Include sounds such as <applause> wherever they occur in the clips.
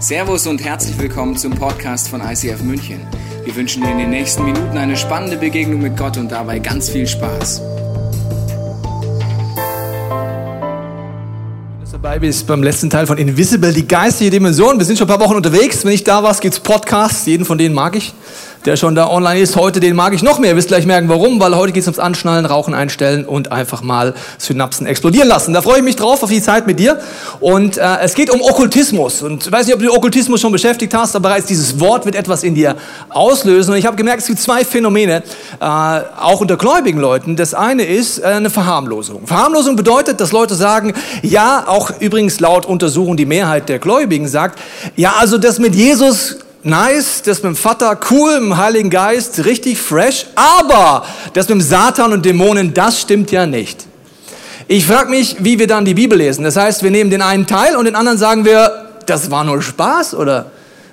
Servus und herzlich willkommen zum Podcast von ICF München. Wir wünschen dir in den nächsten Minuten eine spannende Begegnung mit Gott und dabei ganz viel Spaß. dabei bist beim letzten Teil von Invisible, die geistige Dimension. Wir sind schon ein paar Wochen unterwegs. Wenn ich da was, gibt's Podcasts. Jeden von denen mag ich der schon da online ist. Heute, den mag ich noch mehr. Ihr wisst gleich merken, warum, weil heute geht es ums Anschnallen, Rauchen einstellen und einfach mal Synapsen explodieren lassen. Da freue ich mich drauf, auf die Zeit mit dir. Und äh, es geht um Okkultismus. Und ich weiß nicht, ob du Okkultismus schon beschäftigt hast, aber bereits dieses Wort wird etwas in dir auslösen. Und ich habe gemerkt, es gibt zwei Phänomene, äh, auch unter gläubigen Leuten. Das eine ist äh, eine Verharmlosung. Verharmlosung bedeutet, dass Leute sagen, ja, auch übrigens laut Untersuchung die Mehrheit der Gläubigen sagt, ja, also das mit Jesus nice, das mit dem Vater cool, mit dem Heiligen Geist richtig fresh, aber das mit dem Satan und Dämonen, das stimmt ja nicht. Ich frage mich, wie wir dann die Bibel lesen. Das heißt, wir nehmen den einen Teil und den anderen sagen wir, das war nur Spaß oder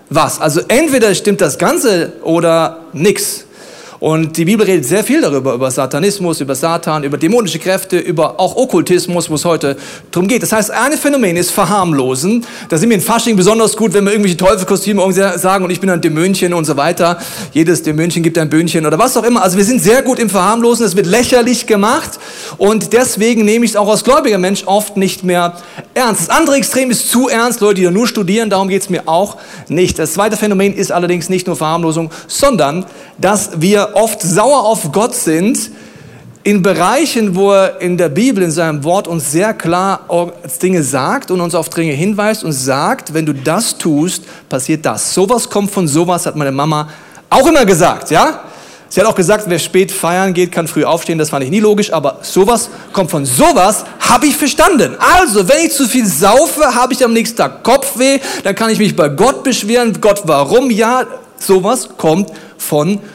was? Also entweder stimmt das Ganze oder nix. Und die Bibel redet sehr viel darüber, über Satanismus, über Satan, über dämonische Kräfte, über auch Okkultismus, wo es heute darum geht. Das heißt, eine Phänomen ist verharmlosen. Da sind wir in Fasching besonders gut, wenn wir irgendwelche Teufelkostüme sagen und ich bin ein Dämönchen und so weiter. Jedes Dämönchen gibt ein Böhnchen oder was auch immer. Also wir sind sehr gut im Verharmlosen. Es wird lächerlich gemacht und deswegen nehme ich es auch als gläubiger Mensch oft nicht mehr ernst. Das andere Extrem ist zu ernst, Leute, die da nur studieren, darum geht es mir auch nicht. Das zweite Phänomen ist allerdings nicht nur Verharmlosung, sondern dass wir oft sauer auf Gott sind, in Bereichen, wo er in der Bibel, in seinem Wort uns sehr klar Dinge sagt und uns auf Dinge hinweist und sagt, wenn du das tust, passiert das. Sowas kommt von sowas, hat meine Mama auch immer gesagt, ja? Sie hat auch gesagt, wer spät feiern geht, kann früh aufstehen. Das fand ich nie logisch, aber sowas kommt von sowas, habe ich verstanden. Also, wenn ich zu viel saufe, habe ich am nächsten Tag Kopfweh, dann kann ich mich bei Gott beschweren. Gott, warum? Ja, sowas kommt von sowas.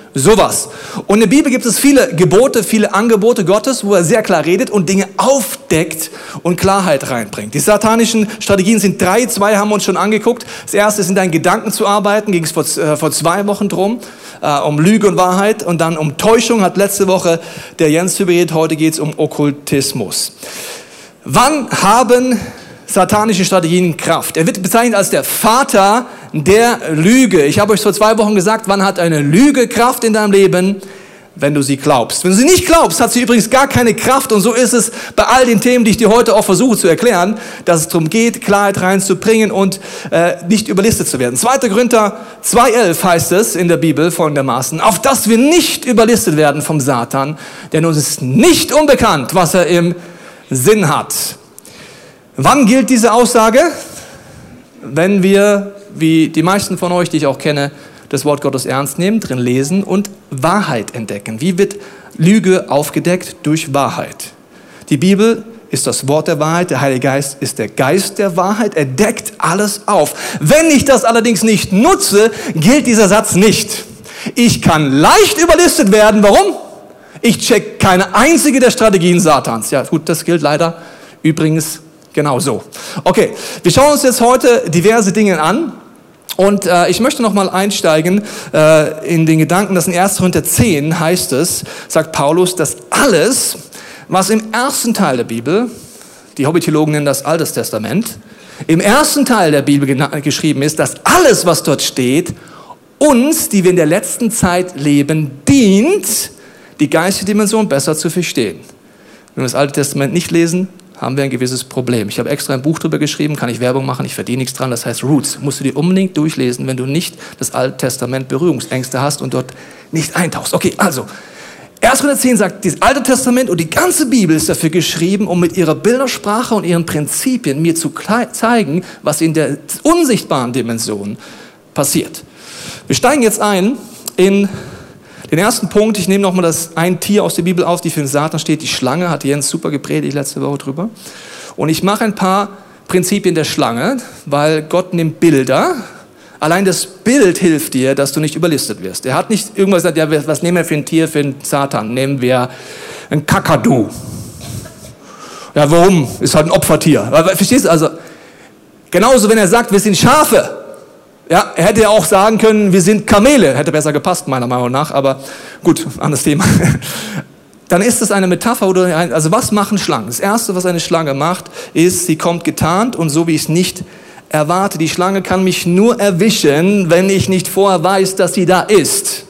Und in der Bibel gibt es viele Gebote, viele Angebote Gottes, wo er sehr klar redet und Dinge aufdeckt und Klarheit reinbringt. Die satanischen Strategien sind drei, zwei haben wir uns schon angeguckt. Das erste ist in deinen Gedanken zu arbeiten, ging es vor, äh, vor zwei Wochen drum, äh, um Lüge und Wahrheit und dann um Täuschung, hat letzte Woche der Jens überredet, heute geht es um Okkultismus. Wann haben satanische Strategien Kraft? Er wird bezeichnet als der Vater Lüge. Ich habe euch vor zwei Wochen gesagt, wann hat eine Lüge Kraft in deinem Leben? Wenn du sie glaubst. Wenn du sie nicht glaubst, hat sie übrigens gar keine Kraft. Und so ist es bei all den Themen, die ich dir heute auch versuche zu erklären, dass es darum geht, Klarheit reinzubringen und äh, nicht überlistet zu werden. 2. Korinther 2.11 heißt es in der Bibel folgendermaßen, auf dass wir nicht überlistet werden vom Satan, denn uns ist nicht unbekannt, was er im Sinn hat. Wann gilt diese Aussage? Wenn wir wie die meisten von euch, die ich auch kenne, das Wort Gottes ernst nehmen, drin lesen und Wahrheit entdecken. Wie wird Lüge aufgedeckt? Durch Wahrheit. Die Bibel ist das Wort der Wahrheit, der Heilige Geist ist der Geist der Wahrheit, er deckt alles auf. Wenn ich das allerdings nicht nutze, gilt dieser Satz nicht. Ich kann leicht überlistet werden. Warum? Ich check keine einzige der Strategien Satans. Ja, gut, das gilt leider übrigens Genau so. Okay, wir schauen uns jetzt heute diverse Dinge an. Und äh, ich möchte nochmal einsteigen äh, in den Gedanken, dass in 1. Korinther 10 heißt es, sagt Paulus, dass alles, was im ersten Teil der Bibel, die Hobbytheologen nennen das Altes Testament, im ersten Teil der Bibel geschrieben ist, dass alles, was dort steht, uns, die wir in der letzten Zeit leben, dient, die geistige Dimension besser zu verstehen. Wenn wir das Alte Testament nicht lesen, haben wir ein gewisses Problem. Ich habe extra ein Buch darüber geschrieben, kann ich Werbung machen, ich verdiene nichts dran, das heißt Roots. Musst du dir unbedingt durchlesen, wenn du nicht das Alte Testament Berührungsängste hast und dort nicht eintauchst. Okay, also, 1. Korinther 10 sagt, das Alte Testament und die ganze Bibel ist dafür geschrieben, um mit ihrer Bildersprache und ihren Prinzipien mir zu zeigen, was in der unsichtbaren Dimension passiert. Wir steigen jetzt ein in den ersten Punkt, ich nehme nochmal das ein Tier aus der Bibel auf, die für den Satan steht, die Schlange, hat Jens super gepredigt letzte Woche drüber. Und ich mache ein paar Prinzipien der Schlange, weil Gott nimmt Bilder. Allein das Bild hilft dir, dass du nicht überlistet wirst. Er hat nicht irgendwas gesagt, ja, was nehmen wir für ein Tier, für einen Satan? Nehmen wir ein Kakadu. Ja, warum? Ist halt ein Opfertier. Verstehst du? Also, genauso, wenn er sagt, wir sind Schafe. Ja, er hätte ja auch sagen können, wir sind Kamele. Hätte besser gepasst, meiner Meinung nach. Aber gut, anderes Thema. <laughs> Dann ist es eine Metapher oder also was machen Schlangen? Das erste, was eine Schlange macht, ist, sie kommt getarnt und so wie ich es nicht erwarte, die Schlange kann mich nur erwischen, wenn ich nicht vorher weiß, dass sie da ist.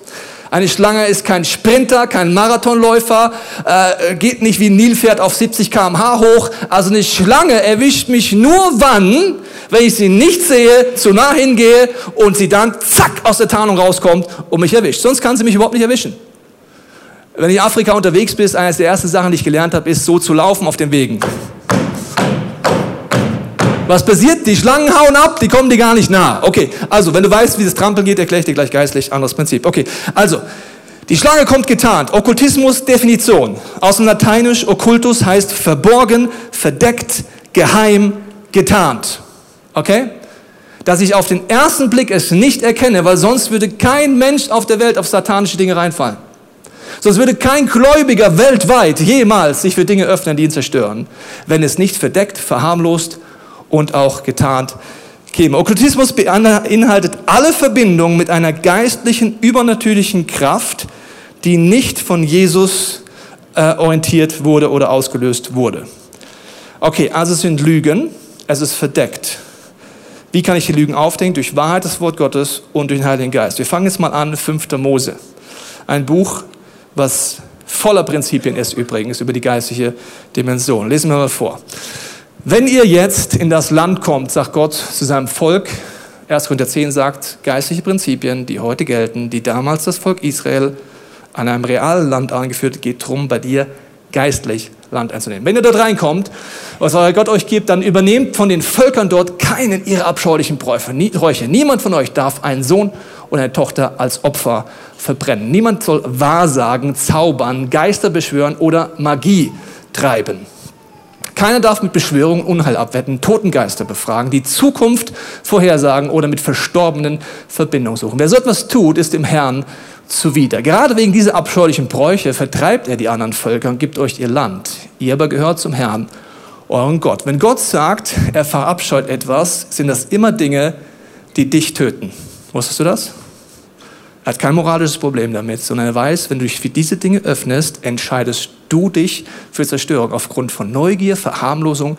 Eine Schlange ist kein Sprinter, kein Marathonläufer, äh, geht nicht wie ein Nilpferd auf 70 km/h hoch. Also eine Schlange erwischt mich nur wann, wenn ich sie nicht sehe, zu nah hingehe und sie dann zack aus der Tarnung rauskommt und mich erwischt. Sonst kann sie mich überhaupt nicht erwischen. Wenn ich in Afrika unterwegs bin, eines der ersten Sachen, die ich gelernt habe, ist so zu laufen auf den Wegen. Was passiert? Die Schlangen hauen ab, die kommen dir gar nicht nah. Okay, also wenn du weißt, wie das Trampeln geht, erkläre ich dir gleich geistlich, anderes Prinzip. Okay, also die Schlange kommt getarnt. Okkultismus, Definition. Aus dem Lateinisch, Okkultus heißt verborgen, verdeckt, geheim, getarnt. Okay? Dass ich auf den ersten Blick es nicht erkenne, weil sonst würde kein Mensch auf der Welt auf satanische Dinge reinfallen. Sonst würde kein Gläubiger weltweit jemals sich für Dinge öffnen, die ihn zerstören, wenn es nicht verdeckt, verharmlost und auch getarnt käme. Okkultismus beinhaltet alle Verbindungen mit einer geistlichen, übernatürlichen Kraft, die nicht von Jesus äh, orientiert wurde oder ausgelöst wurde. Okay, also es sind Lügen, es ist verdeckt. Wie kann ich die Lügen aufdecken? Durch Wahrheit des Wort Gottes und durch den Heiligen Geist. Wir fangen jetzt mal an, 5. Mose. Ein Buch, was voller Prinzipien ist übrigens über die geistliche Dimension. Lesen wir mal vor. Wenn ihr jetzt in das Land kommt, sagt Gott zu seinem Volk, 1. Korinther 10 sagt, geistliche Prinzipien, die heute gelten, die damals das Volk Israel an einem realen Land angeführt, geht darum, bei dir geistlich Land einzunehmen. Wenn ihr dort reinkommt, was euer Gott euch gibt, dann übernehmt von den Völkern dort keinen ihrer abscheulichen Bräuche. Niemand von euch darf einen Sohn oder eine Tochter als Opfer verbrennen. Niemand soll Wahrsagen, zaubern, Geister beschwören oder Magie treiben. Keiner darf mit Beschwörungen Unheil abwetten, Totengeister befragen, die Zukunft vorhersagen oder mit Verstorbenen Verbindung suchen. Wer so etwas tut, ist dem Herrn zuwider. Gerade wegen dieser abscheulichen Bräuche vertreibt er die anderen Völker und gibt euch ihr Land. Ihr aber gehört zum Herrn, euren Gott. Wenn Gott sagt, er verabscheut etwas, sind das immer Dinge, die dich töten. Wusstest du das? Er hat kein moralisches Problem damit, sondern er weiß, wenn du dich für diese Dinge öffnest, entscheidest du dich für Zerstörung aufgrund von Neugier, Verharmlosung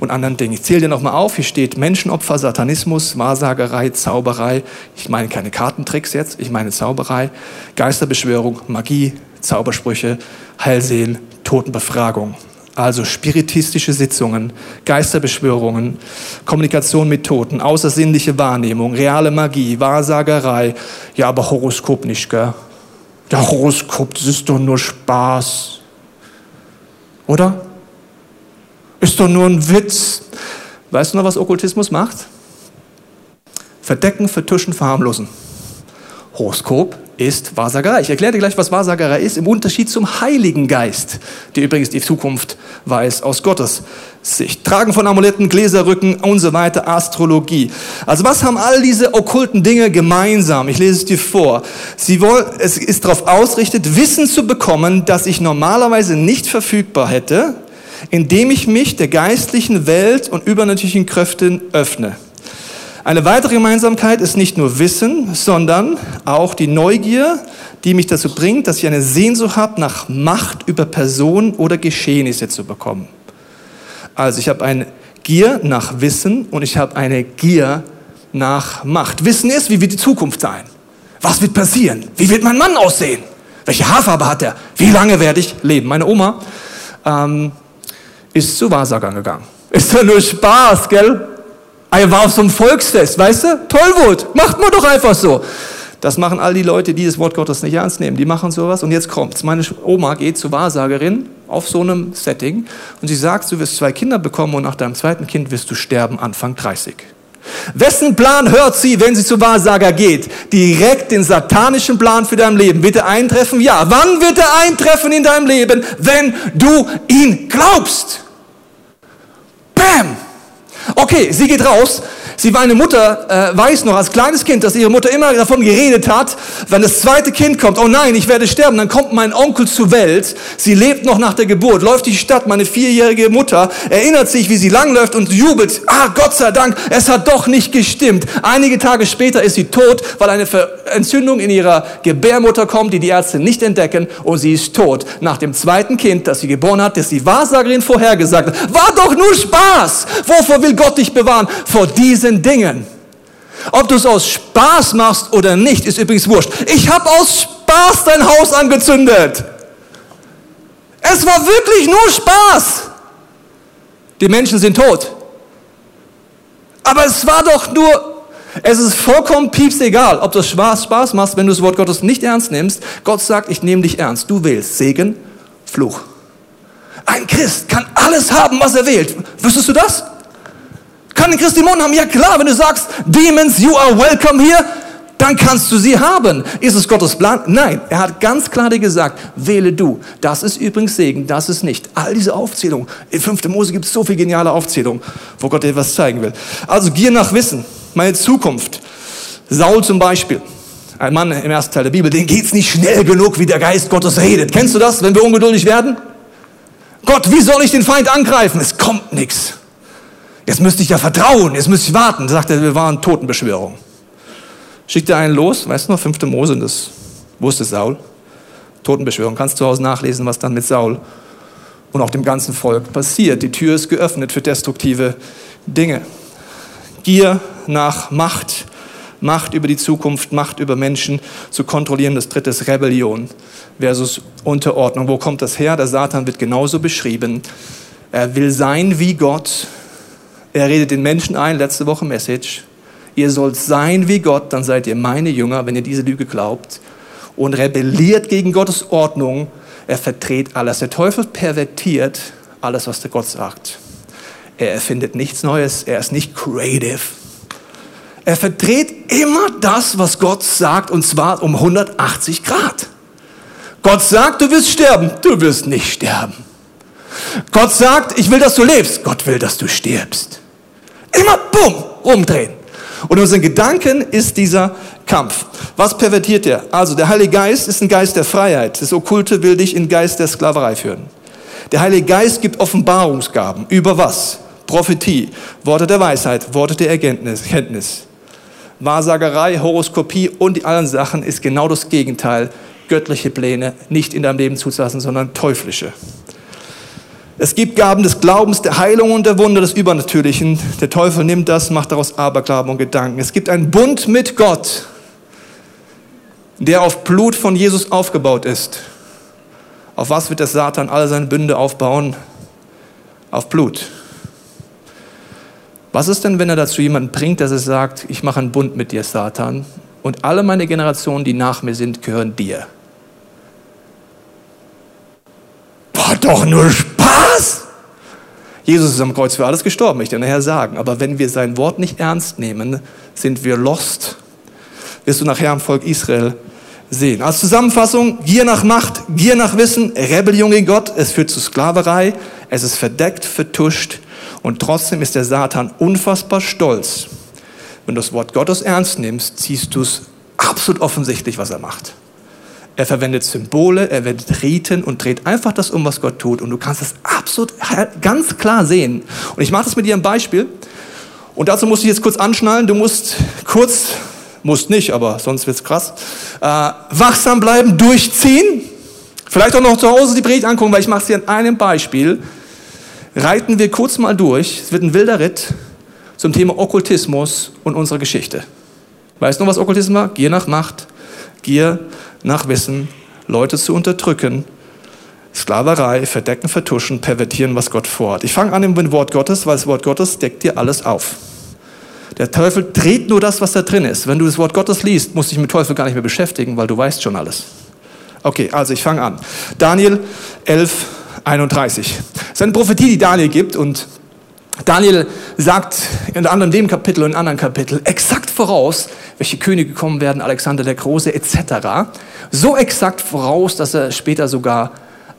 und anderen Dingen. Ich zähle dir nochmal auf, hier steht Menschenopfer, Satanismus, Wahrsagerei, Zauberei. Ich meine keine Kartentricks jetzt, ich meine Zauberei, Geisterbeschwörung, Magie, Zaubersprüche, Heilsehen, Totenbefragung also spiritistische Sitzungen, Geisterbeschwörungen, Kommunikation mit Toten, außersinnliche Wahrnehmung, reale Magie, Wahrsagerei. Ja, aber Horoskop nicht, gell? Der Horoskop, das ist doch nur Spaß. Oder? Ist doch nur ein Witz. Weißt du noch, was Okkultismus macht? Verdecken, vertuschen, verharmlosen. Horoskop ist Wahrsagerei. Ich erkläre dir gleich, was Wahrsagerei ist, im Unterschied zum Heiligen Geist, der übrigens die Zukunft weiß aus Gottes Sicht. Tragen von Amuletten, Gläserrücken und so weiter, Astrologie. Also was haben all diese okkulten Dinge gemeinsam? Ich lese es dir vor. Sie wollen, es ist darauf ausgerichtet, Wissen zu bekommen, das ich normalerweise nicht verfügbar hätte, indem ich mich der geistlichen Welt und übernatürlichen Kräften öffne. Eine weitere Gemeinsamkeit ist nicht nur Wissen, sondern auch die Neugier, die mich dazu bringt, dass ich eine Sehnsucht habe, nach Macht über Personen oder Geschehnisse zu bekommen. Also ich habe eine Gier nach Wissen und ich habe eine Gier nach Macht. Wissen ist, wie wird die Zukunft sein? Was wird passieren? Wie wird mein Mann aussehen? Welche Haarfarbe hat er? Wie lange werde ich leben? Meine Oma ähm, ist zu Wahrsagern gegangen. Ist doch nur Spaß, gell? Er war auf so einem Volksfest, weißt du? Tollwut, macht man doch einfach so. Das machen all die Leute, die das Wort Gottes nicht ernst nehmen. Die machen sowas und jetzt kommt's. Meine Oma geht zur Wahrsagerin auf so einem Setting und sie sagt, du wirst zwei Kinder bekommen und nach deinem zweiten Kind wirst du sterben Anfang 30. Wessen Plan hört sie, wenn sie zu Wahrsager geht? Direkt den satanischen Plan für dein Leben. Wird er eintreffen? Ja. Wann wird er eintreffen in deinem Leben? Wenn du ihn glaubst. Okay, sie geht raus. Sie war eine Mutter, äh, weiß noch als kleines Kind, dass ihre Mutter immer davon geredet hat, wenn das zweite Kind kommt, oh nein, ich werde sterben, dann kommt mein Onkel zur Welt. Sie lebt noch nach der Geburt, läuft die Stadt, meine vierjährige Mutter erinnert sich, wie sie langläuft und jubelt. Ah, Gott sei Dank, es hat doch nicht gestimmt. Einige Tage später ist sie tot, weil eine Entzündung in ihrer Gebärmutter kommt, die die Ärzte nicht entdecken und sie ist tot. Nach dem zweiten Kind, das sie geboren hat, das die Wahrsagerin vorhergesagt hat. War doch nur Spaß. Wovor will Gott dich bewahren? Vor diesem diesen Dingen. Ob du es aus Spaß machst oder nicht, ist übrigens wurscht. Ich habe aus Spaß dein Haus angezündet. Es war wirklich nur Spaß. Die Menschen sind tot. Aber es war doch nur es ist vollkommen pieps egal, ob das Spaß, Spaß machst, wenn du das Wort Gottes nicht ernst nimmst. Gott sagt, ich nehme dich ernst. Du wählst Segen, Fluch. Ein Christ kann alles haben, was er wählt. Wüsstest du das? Kann ein Christ Dämonen haben? Ja klar, wenn du sagst, Demons, you are welcome here, dann kannst du sie haben. Ist es Gottes Plan? Nein, er hat ganz klar dir gesagt, wähle du. Das ist übrigens Segen, das ist nicht. All diese Aufzählungen. In 5. Mose gibt es so viele geniale Aufzählungen, wo Gott dir etwas zeigen will. Also Gier nach Wissen meine Zukunft. Saul zum Beispiel, ein Mann im ersten Teil der Bibel, den geht's nicht schnell genug, wie der Geist Gottes redet. Kennst du das, wenn wir ungeduldig werden? Gott, wie soll ich den Feind angreifen? Es kommt nichts. Jetzt müsste ich ja vertrauen, jetzt müsste ich warten. Sagt er, wir waren Totenbeschwörung. Schickt er einen los, weißt du noch, 5. Mose, das wusste Saul. Totenbeschwörung, kannst du zu Hause nachlesen, was dann mit Saul und auch dem ganzen Volk passiert. Die Tür ist geöffnet für destruktive Dinge. Gier nach Macht, Macht über die Zukunft, Macht über Menschen zu kontrollieren. Das dritte ist Rebellion versus Unterordnung. Wo kommt das her? Der Satan wird genauso beschrieben. Er will sein wie Gott. Er redet den Menschen ein, letzte Woche Message. Ihr sollt sein wie Gott, dann seid ihr meine Jünger, wenn ihr diese Lüge glaubt. Und rebelliert gegen Gottes Ordnung. Er verdreht alles. Der Teufel pervertiert alles, was der Gott sagt. Er erfindet nichts Neues. Er ist nicht creative. Er verdreht immer das, was Gott sagt, und zwar um 180 Grad. Gott sagt, du wirst sterben. Du wirst nicht sterben. Gott sagt, ich will, dass du lebst. Gott will, dass du stirbst. Immer bumm, umdrehen. Und in unseren Gedanken ist dieser Kampf. Was pervertiert er? Also der Heilige Geist ist ein Geist der Freiheit. Das Okkulte will dich in Geist der Sklaverei führen. Der Heilige Geist gibt Offenbarungsgaben. Über was? Prophetie, Worte der Weisheit, Worte der Erkenntnis. Wahrsagerei, Horoskopie und die anderen Sachen ist genau das Gegenteil. Göttliche Pläne nicht in deinem Leben zuzulassen, sondern teuflische. Es gibt Gaben des Glaubens, der Heilung und der Wunder des Übernatürlichen. Der Teufel nimmt das, macht daraus Aberglauben und Gedanken. Es gibt einen Bund mit Gott, der auf Blut von Jesus aufgebaut ist. Auf was wird der Satan alle seine Bünde aufbauen? Auf Blut. Was ist denn, wenn er dazu jemanden bringt, dass er sagt, ich mache einen Bund mit dir, Satan, und alle meine Generationen, die nach mir sind, gehören dir? War doch nur Spaß! Jesus ist am Kreuz für alles gestorben, möchte ich nachher sagen. Aber wenn wir sein Wort nicht ernst nehmen, sind wir lost. Wirst du nachher am Volk Israel sehen. Als Zusammenfassung, Gier nach Macht, Gier nach Wissen, Rebellion gegen Gott, es führt zu Sklaverei, es ist verdeckt, vertuscht, und trotzdem ist der Satan unfassbar stolz. Wenn du das Wort Gottes ernst nimmst, siehst du es absolut offensichtlich, was er macht. Er verwendet Symbole, er verwendet Riten und dreht einfach das um, was Gott tut. Und du kannst es absolut ganz klar sehen. Und ich mache das mit dir ein Beispiel. Und dazu musst du jetzt kurz anschnallen. Du musst kurz, musst nicht, aber sonst wird es krass, äh, wachsam bleiben, durchziehen. Vielleicht auch noch zu Hause die Predigt angucken, weil ich mache es dir an einem Beispiel reiten wir kurz mal durch. Es wird ein wilder Ritt zum Thema Okkultismus und unserer Geschichte. Weißt du noch, was Okkultismus war? Gier nach Macht, Gier nach Wissen, Leute zu unterdrücken, Sklaverei, verdecken, vertuschen, pervertieren, was Gott vorhat. Ich fange an mit dem Wort Gottes, weil das Wort Gottes deckt dir alles auf. Der Teufel dreht nur das, was da drin ist. Wenn du das Wort Gottes liest, musst du dich mit Teufel gar nicht mehr beschäftigen, weil du weißt schon alles. Okay, also ich fange an. Daniel 11, 31. Das ist eine Prophetie, die Daniel gibt und Daniel sagt in anderem dem Kapitel und in anderen Kapitel exakt voraus, welche Könige kommen werden, Alexander der Große etc. So exakt voraus, dass er später sogar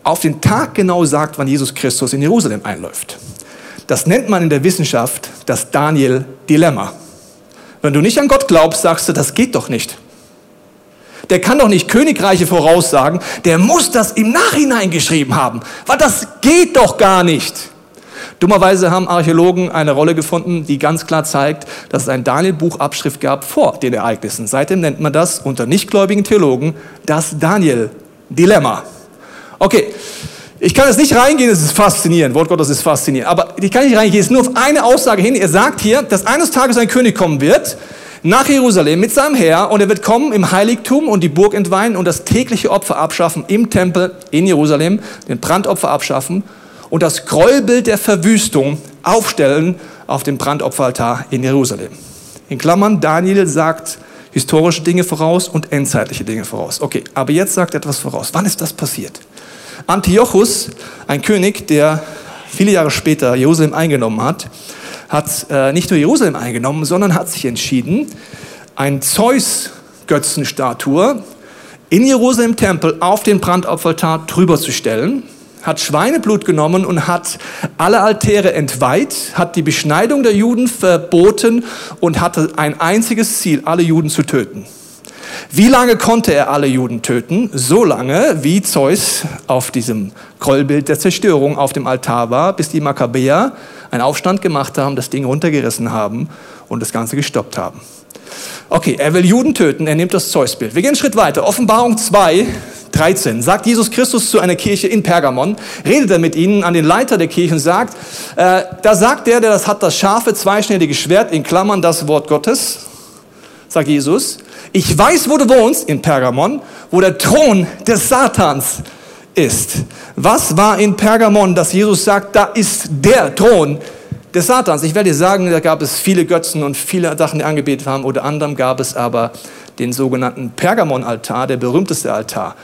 auf den Tag genau sagt, wann Jesus Christus in Jerusalem einläuft. Das nennt man in der Wissenschaft das Daniel-Dilemma. Wenn du nicht an Gott glaubst, sagst du, das geht doch nicht der kann doch nicht Königreiche voraussagen, der muss das im Nachhinein geschrieben haben, weil das geht doch gar nicht. Dummerweise haben Archäologen eine Rolle gefunden, die ganz klar zeigt, dass es ein Daniel-Buch-Abschrift gab vor den Ereignissen. Seitdem nennt man das unter nichtgläubigen Theologen das Daniel-Dilemma. Okay, Ich kann jetzt nicht reingehen, es ist faszinierend, Wort Gottes ist faszinierend, aber ich kann nicht reingehen, es ist nur auf eine Aussage hin. Er sagt hier, dass eines Tages ein König kommen wird, nach Jerusalem mit seinem Heer und er wird kommen im Heiligtum und die Burg entweihen und das tägliche Opfer abschaffen im Tempel in Jerusalem, den Brandopfer abschaffen und das Gräuelbild der Verwüstung aufstellen auf dem Brandopferaltar in Jerusalem. In Klammern, Daniel sagt historische Dinge voraus und endzeitliche Dinge voraus. Okay, aber jetzt sagt etwas voraus. Wann ist das passiert? Antiochus, ein König, der viele Jahre später Jerusalem eingenommen hat, hat äh, nicht nur Jerusalem eingenommen, sondern hat sich entschieden, ein Zeus-Götzenstatue in Jerusalem Tempel auf den Brandopferaltar drüber zu stellen hat Schweineblut genommen und hat alle Altäre entweiht, hat die Beschneidung der Juden verboten und hatte ein einziges Ziel, alle Juden zu töten. Wie lange konnte er alle Juden töten? So lange, wie Zeus auf diesem Krollbild der Zerstörung auf dem Altar war, bis die Makkabäer einen Aufstand gemacht haben, das Ding runtergerissen haben und das Ganze gestoppt haben. Okay, er will Juden töten, er nimmt das Zeusbild. Wir gehen einen Schritt weiter. Offenbarung 2, 13 sagt Jesus Christus zu einer Kirche in Pergamon, redet er mit ihnen an den Leiter der Kirche und sagt, äh, da sagt der, der das hat, das scharfe, zweischneidige Schwert, in Klammern das Wort Gottes, sagt Jesus, ich weiß, wo du wohnst, in Pergamon, wo der Thron des Satans ist. Was war in Pergamon, dass Jesus sagt, da ist der Thron des Satans? Ich werde dir sagen, da gab es viele Götzen und viele Sachen, die angebetet haben. Unter anderem gab es aber den sogenannten Pergamon-Altar, der berühmteste Altar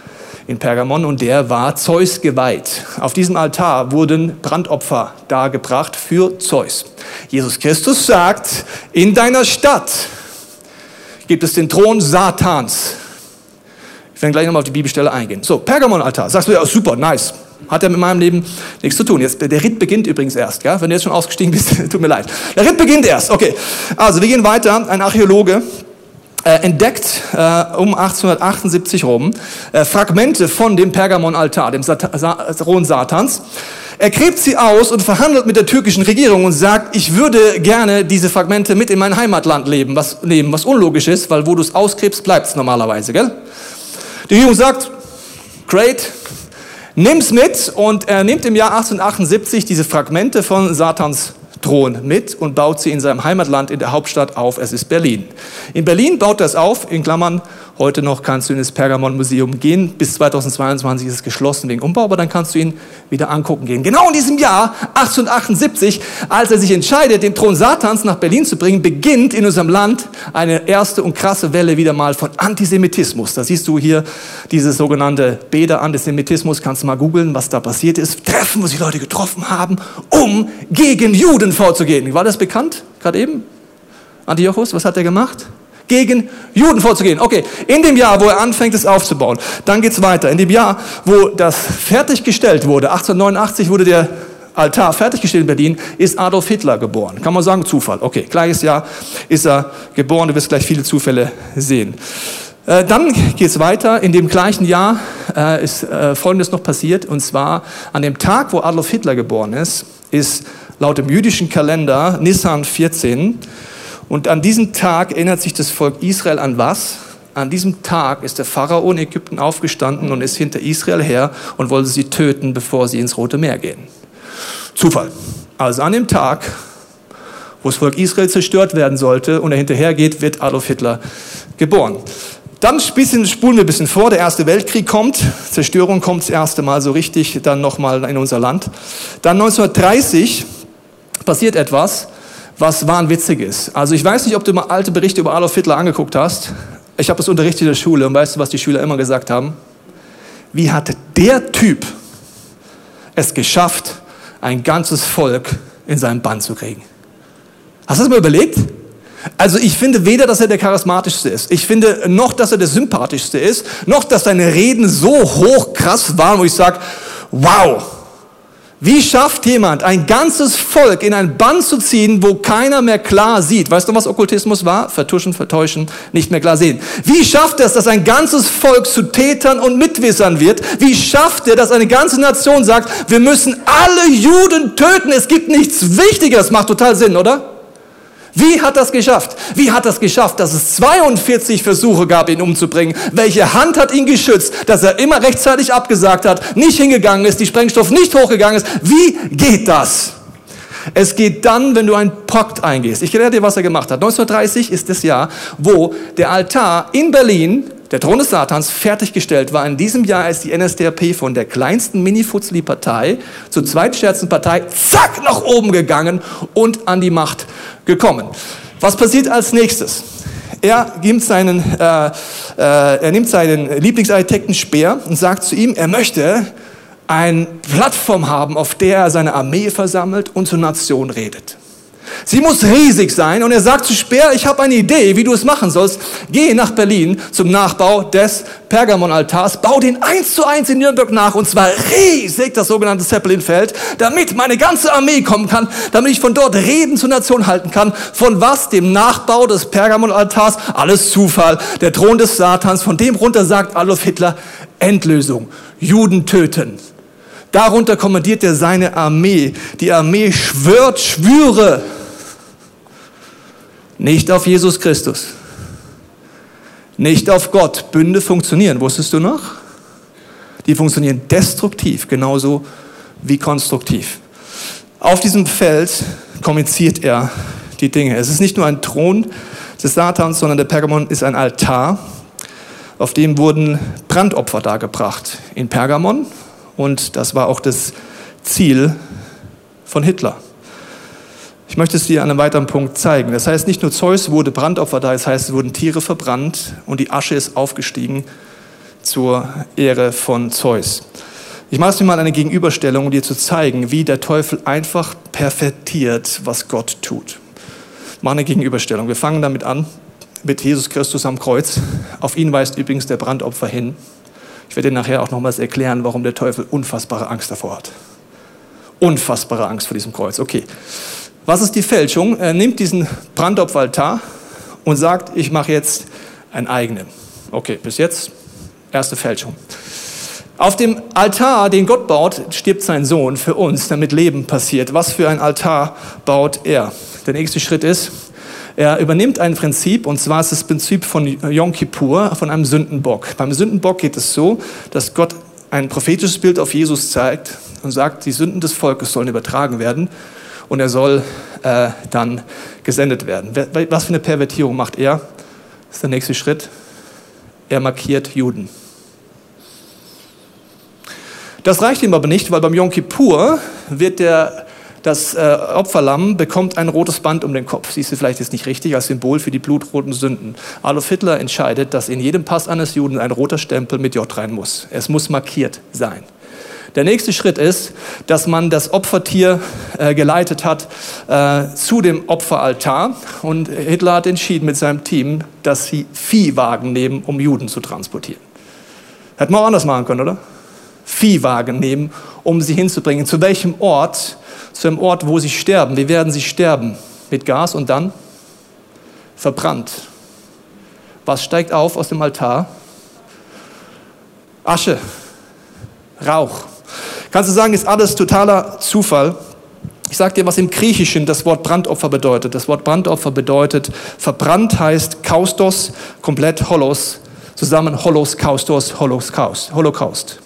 in Pergamon und der war Zeus geweiht. Auf diesem Altar wurden Brandopfer dargebracht für Zeus. Jesus Christus sagt, in deiner Stadt gibt es den Thron Satans. Ich werde gleich nochmal auf die Bibelstelle eingehen. So, Pergamon-Altar. Sagst du, ja, super, nice. Hat ja mit meinem Leben nichts zu tun. Jetzt, der Ritt beginnt übrigens erst, gell? wenn du jetzt schon ausgestiegen bist, <laughs> tut mir leid. Der Ritt beginnt erst, okay. Also, wir gehen weiter. Ein Archäologe äh, entdeckt äh, um 1878 rum äh, Fragmente von dem Pergamon-Altar, dem Thron Satans. Er gräbt sie aus und verhandelt mit der türkischen Regierung und sagt, ich würde gerne diese Fragmente mit in mein Heimatland leben, was, nehmen, was unlogisch ist, weil wo du es ausgräbst, bleibt es normalerweise, gell? Die Regierung sagt, great, nimm's mit und er nimmt im Jahr 1878 diese Fragmente von Satans Thron mit und baut sie in seinem Heimatland in der Hauptstadt auf. Es ist Berlin. In Berlin baut es auf, in Klammern, heute noch kannst du in das Pergamon-Museum gehen. Bis 2022 ist es geschlossen wegen Umbau, aber dann kannst du ihn wieder angucken gehen. Genau in diesem Jahr, 1878, als er sich entscheidet, den Thron Satans nach Berlin zu bringen, beginnt in unserem Land eine erste und krasse Welle wieder mal von Antisemitismus. Da siehst du hier dieses sogenannte Bäder-Antisemitismus. Kannst du mal googeln, was da passiert ist. Treffen, wo sich Leute getroffen haben, um gegen Juden vorzugehen. War das bekannt, gerade eben? Antiochus, was hat er gemacht? Gegen Juden vorzugehen. Okay, in dem Jahr, wo er anfängt, es aufzubauen, dann geht es weiter. In dem Jahr, wo das fertiggestellt wurde, 1889 wurde der Altar fertiggestellt in Berlin, ist Adolf Hitler geboren. Kann man sagen, Zufall. Okay, gleiches Jahr ist er geboren. Du wirst gleich viele Zufälle sehen. Äh, dann geht es weiter. In dem gleichen Jahr äh, ist äh, Folgendes noch passiert. Und zwar an dem Tag, wo Adolf Hitler geboren ist, ist laut dem jüdischen Kalender Nissan 14. Und an diesem Tag erinnert sich das Volk Israel an was? An diesem Tag ist der Pharao in Ägypten aufgestanden und ist hinter Israel her und wollte sie töten, bevor sie ins Rote Meer gehen. Zufall. Also an dem Tag, wo das Volk Israel zerstört werden sollte und er hinterhergeht, wird Adolf Hitler geboren. Dann spulen wir ein bisschen vor, der Erste Weltkrieg kommt, Zerstörung kommt das erste Mal so richtig, dann nochmal in unser Land. Dann 1930 passiert etwas, was wahnwitzig ist. Also ich weiß nicht, ob du mal alte Berichte über Adolf Hitler angeguckt hast. Ich habe das unterrichtet in der Schule und weißt du, was die Schüler immer gesagt haben? Wie hat der Typ es geschafft, ein ganzes Volk in seinen Bann zu kriegen? Hast du das mal überlegt? Also ich finde weder, dass er der charismatischste ist. Ich finde noch, dass er der sympathischste ist. Noch, dass seine Reden so hoch krass waren, wo ich sage, wow, wie schafft jemand, ein ganzes Volk in ein Band zu ziehen, wo keiner mehr klar sieht? Weißt du, was Okkultismus war? Vertuschen, vertäuschen, nicht mehr klar sehen. Wie schafft er es, dass ein ganzes Volk zu Tätern und Mitwissern wird? Wie schafft er, dass eine ganze Nation sagt, wir müssen alle Juden töten, es gibt nichts Wichtigeres? Macht total Sinn, oder? Wie hat das geschafft? Wie hat das geschafft, dass es 42 Versuche gab, ihn umzubringen? Welche Hand hat ihn geschützt, dass er immer rechtzeitig abgesagt hat, nicht hingegangen ist, die Sprengstoff nicht hochgegangen ist? Wie geht das? Es geht dann, wenn du einen Pakt eingehst. Ich erkläre dir, was er gemacht hat. 1930 ist das Jahr, wo der Altar in Berlin, der Thron des Satans, fertiggestellt war. In diesem Jahr ist die NSDAP von der kleinsten Mini-Futzli-Partei zur zweitstärksten Partei, zack, nach oben gegangen und an die Macht gekommen. Was passiert als nächstes? Er nimmt seinen, äh, äh, er nimmt seinen Lieblingsarchitekten Speer und sagt zu ihm, er möchte eine Plattform haben, auf der er seine Armee versammelt und zur Nation redet. Sie muss riesig sein und er sagt zu Speer, ich habe eine Idee, wie du es machen sollst. Geh nach Berlin zum Nachbau des Pergamon-Altars, bau den eins zu eins in Nürnberg nach und zwar riesig, das sogenannte Zeppelinfeld, damit meine ganze Armee kommen kann, damit ich von dort Reden zur Nation halten kann. Von was? Dem Nachbau des Pergamon-Altars? Alles Zufall. Der Thron des Satans, von dem runter sagt Adolf Hitler, Endlösung, Juden töten. Darunter kommandiert er seine Armee. Die Armee schwört Schwüre. Nicht auf Jesus Christus. Nicht auf Gott. Bünde funktionieren. Wusstest du noch? Die funktionieren destruktiv, genauso wie konstruktiv. Auf diesem Feld kommuniziert er die Dinge. Es ist nicht nur ein Thron des Satans, sondern der Pergamon ist ein Altar. Auf dem wurden Brandopfer dargebracht. In Pergamon und das war auch das Ziel von Hitler. Ich möchte es dir an einem weiteren Punkt zeigen. Das heißt, nicht nur Zeus wurde Brandopfer da, das heißt, es wurden Tiere verbrannt und die Asche ist aufgestiegen zur Ehre von Zeus. Ich mache es dir mal eine Gegenüberstellung, um dir zu zeigen, wie der Teufel einfach perfektiert, was Gott tut. Ich mache eine Gegenüberstellung. Wir fangen damit an, mit Jesus Christus am Kreuz. Auf ihn weist übrigens der Brandopfer hin. Ich werde dir nachher auch nochmals erklären, warum der Teufel unfassbare Angst davor hat. Unfassbare Angst vor diesem Kreuz. Okay. Was ist die Fälschung? Er nimmt diesen Brandopferaltar und sagt, ich mache jetzt einen eigenen. Okay, bis jetzt erste Fälschung. Auf dem Altar, den Gott baut, stirbt sein Sohn für uns, damit Leben passiert. Was für ein Altar baut er? Der nächste Schritt ist, er übernimmt ein Prinzip, und zwar ist das Prinzip von Yom Kippur, von einem Sündenbock. Beim Sündenbock geht es so, dass Gott ein prophetisches Bild auf Jesus zeigt und sagt, die Sünden des Volkes sollen übertragen werden und er soll äh, dann gesendet werden. Was für eine Pervertierung macht er? Das ist der nächste Schritt. Er markiert Juden. Das reicht ihm aber nicht, weil beim Yom Kippur wird der das äh, Opferlamm bekommt ein rotes Band um den Kopf. Siehst du vielleicht jetzt nicht richtig, als Symbol für die blutroten Sünden. Adolf Hitler entscheidet, dass in jedem Pass eines Juden ein roter Stempel mit J rein muss. Es muss markiert sein. Der nächste Schritt ist, dass man das Opfertier äh, geleitet hat äh, zu dem Opferaltar. Und Hitler hat entschieden mit seinem Team, dass sie Viehwagen nehmen, um Juden zu transportieren. Hätten wir auch anders machen können, oder? Viehwagen nehmen, um sie hinzubringen. Zu welchem Ort? Zu einem Ort, wo sie sterben. Wie werden sie sterben? Mit Gas und dann verbrannt. Was steigt auf aus dem Altar? Asche, Rauch. Kannst du sagen, ist alles totaler Zufall? Ich sage dir, was im Griechischen das Wort Brandopfer bedeutet. Das Wort Brandopfer bedeutet, verbrannt heißt Kaustos, komplett Holos, zusammen Holos, Kaustos, Holocaust. Holocaust.